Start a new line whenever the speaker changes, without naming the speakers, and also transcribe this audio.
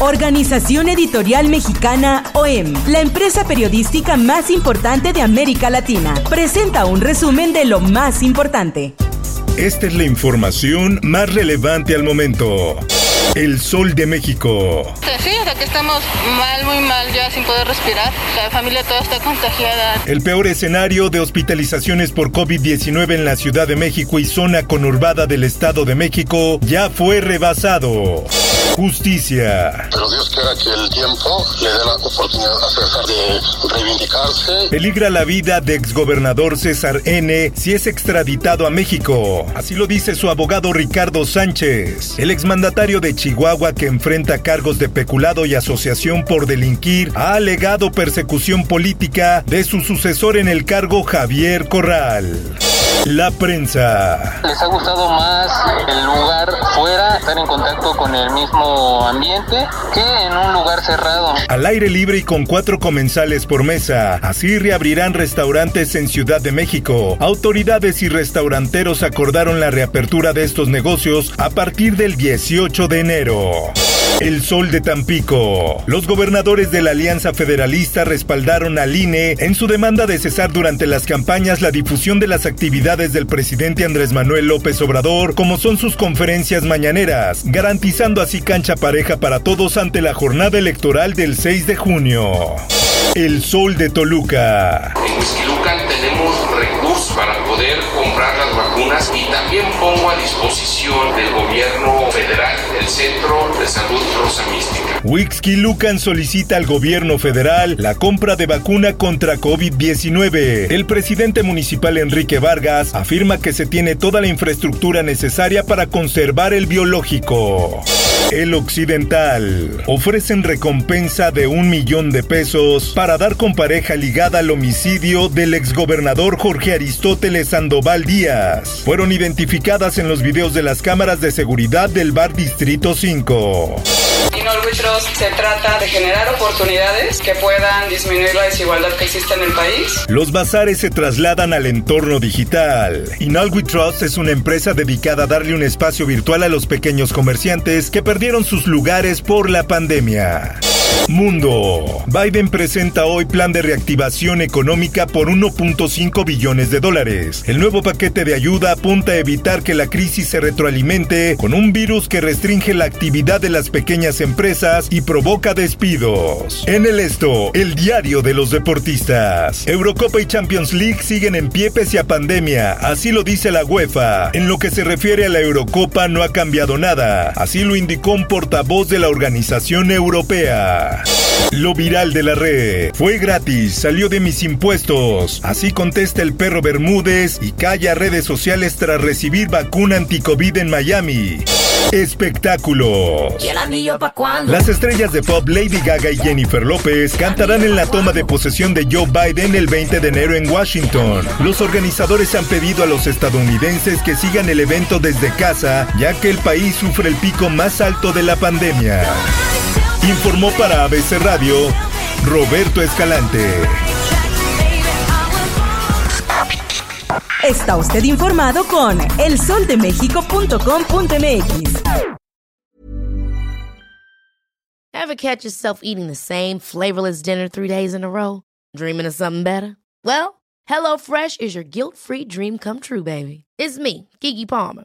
Organización Editorial Mexicana OEM, la empresa periodística más importante de América Latina, presenta un resumen de lo más importante.
Esta es la información más relevante al momento. El Sol de México.
Sí, o sea que estamos mal, muy mal, ya sin poder respirar. La familia toda está contagiada.
El peor escenario de hospitalizaciones por COVID-19 en la Ciudad de México y zona conurbada del Estado de México ya fue rebasado. Justicia.
Pero Dios quiera que el tiempo le dé la oportunidad a César de reivindicarse.
Peligra la vida de exgobernador César N. si es extraditado a México. Así lo dice su abogado Ricardo Sánchez. El exmandatario de Chihuahua que enfrenta cargos de peculado y asociación por delinquir ha alegado persecución política de su sucesor en el cargo Javier Corral. La prensa.
Les ha gustado más el lugar contacto con el mismo ambiente, que en un lugar cerrado.
Al aire libre y con cuatro comensales por mesa. Así reabrirán restaurantes en Ciudad de México. Autoridades y restauranteros acordaron la reapertura de estos negocios a partir del 18 de enero. El Sol de Tampico. Los gobernadores de la Alianza Federalista respaldaron al INE en su demanda de cesar durante las campañas la difusión de las actividades del presidente Andrés Manuel López Obrador, como son sus conferencias mañaneras, garantizando así cancha pareja para todos ante la jornada electoral del 6 de junio. El Sol de Toluca.
En tenemos recursos para poder comprar las vacunas y también pongo a disposición del gobierno el Centro de Salud Rosa Mística.
Huixquilucan solicita al gobierno federal la compra de vacuna contra COVID-19. El presidente municipal Enrique Vargas afirma que se tiene toda la infraestructura necesaria para conservar el biológico. El Occidental. Ofrecen recompensa de un millón de pesos para dar con pareja ligada al homicidio del exgobernador Jorge Aristóteles Sandoval Díaz. Fueron identificadas en los videos de las cámaras de seguridad del bar Distrito 5.
Norwich Trust se trata de generar oportunidades que puedan disminuir la desigualdad que existe en el país.
Los bazares se trasladan al entorno digital. Trust es una empresa dedicada a darle un espacio virtual a los pequeños comerciantes que perdieron sus lugares por la pandemia. Mundo. Biden presenta hoy plan de reactivación económica por 1.5 billones de dólares. El nuevo paquete de ayuda apunta a evitar que la crisis se retroalimente con un virus que restringe la actividad de las pequeñas empresas y provoca despidos. En el esto, el diario de los deportistas. Eurocopa y Champions League siguen en pie pese a pandemia, así lo dice la UEFA. En lo que se refiere a la Eurocopa no ha cambiado nada, así lo indicó un portavoz de la organización europea. Lo viral de la red. Fue gratis, salió de mis impuestos. Así contesta el perro Bermúdez y calla redes sociales tras recibir vacuna anticovid en Miami. Espectáculos. Las estrellas de pop Lady Gaga y Jennifer López cantarán en la toma de posesión de Joe Biden el 20 de enero en Washington. Los organizadores han pedido a los estadounidenses que sigan el evento desde casa, ya que el país sufre el pico más alto de la pandemia. Informó para ABC Radio Roberto Escalante.
Está usted informado con elsoldemexico.com.mx.
Ever catch yourself eating the same flavorless dinner three days in a row? Dreaming of something better? Well, HelloFresh is your guilt-free dream come true, baby. It's me, Kiki Palmer.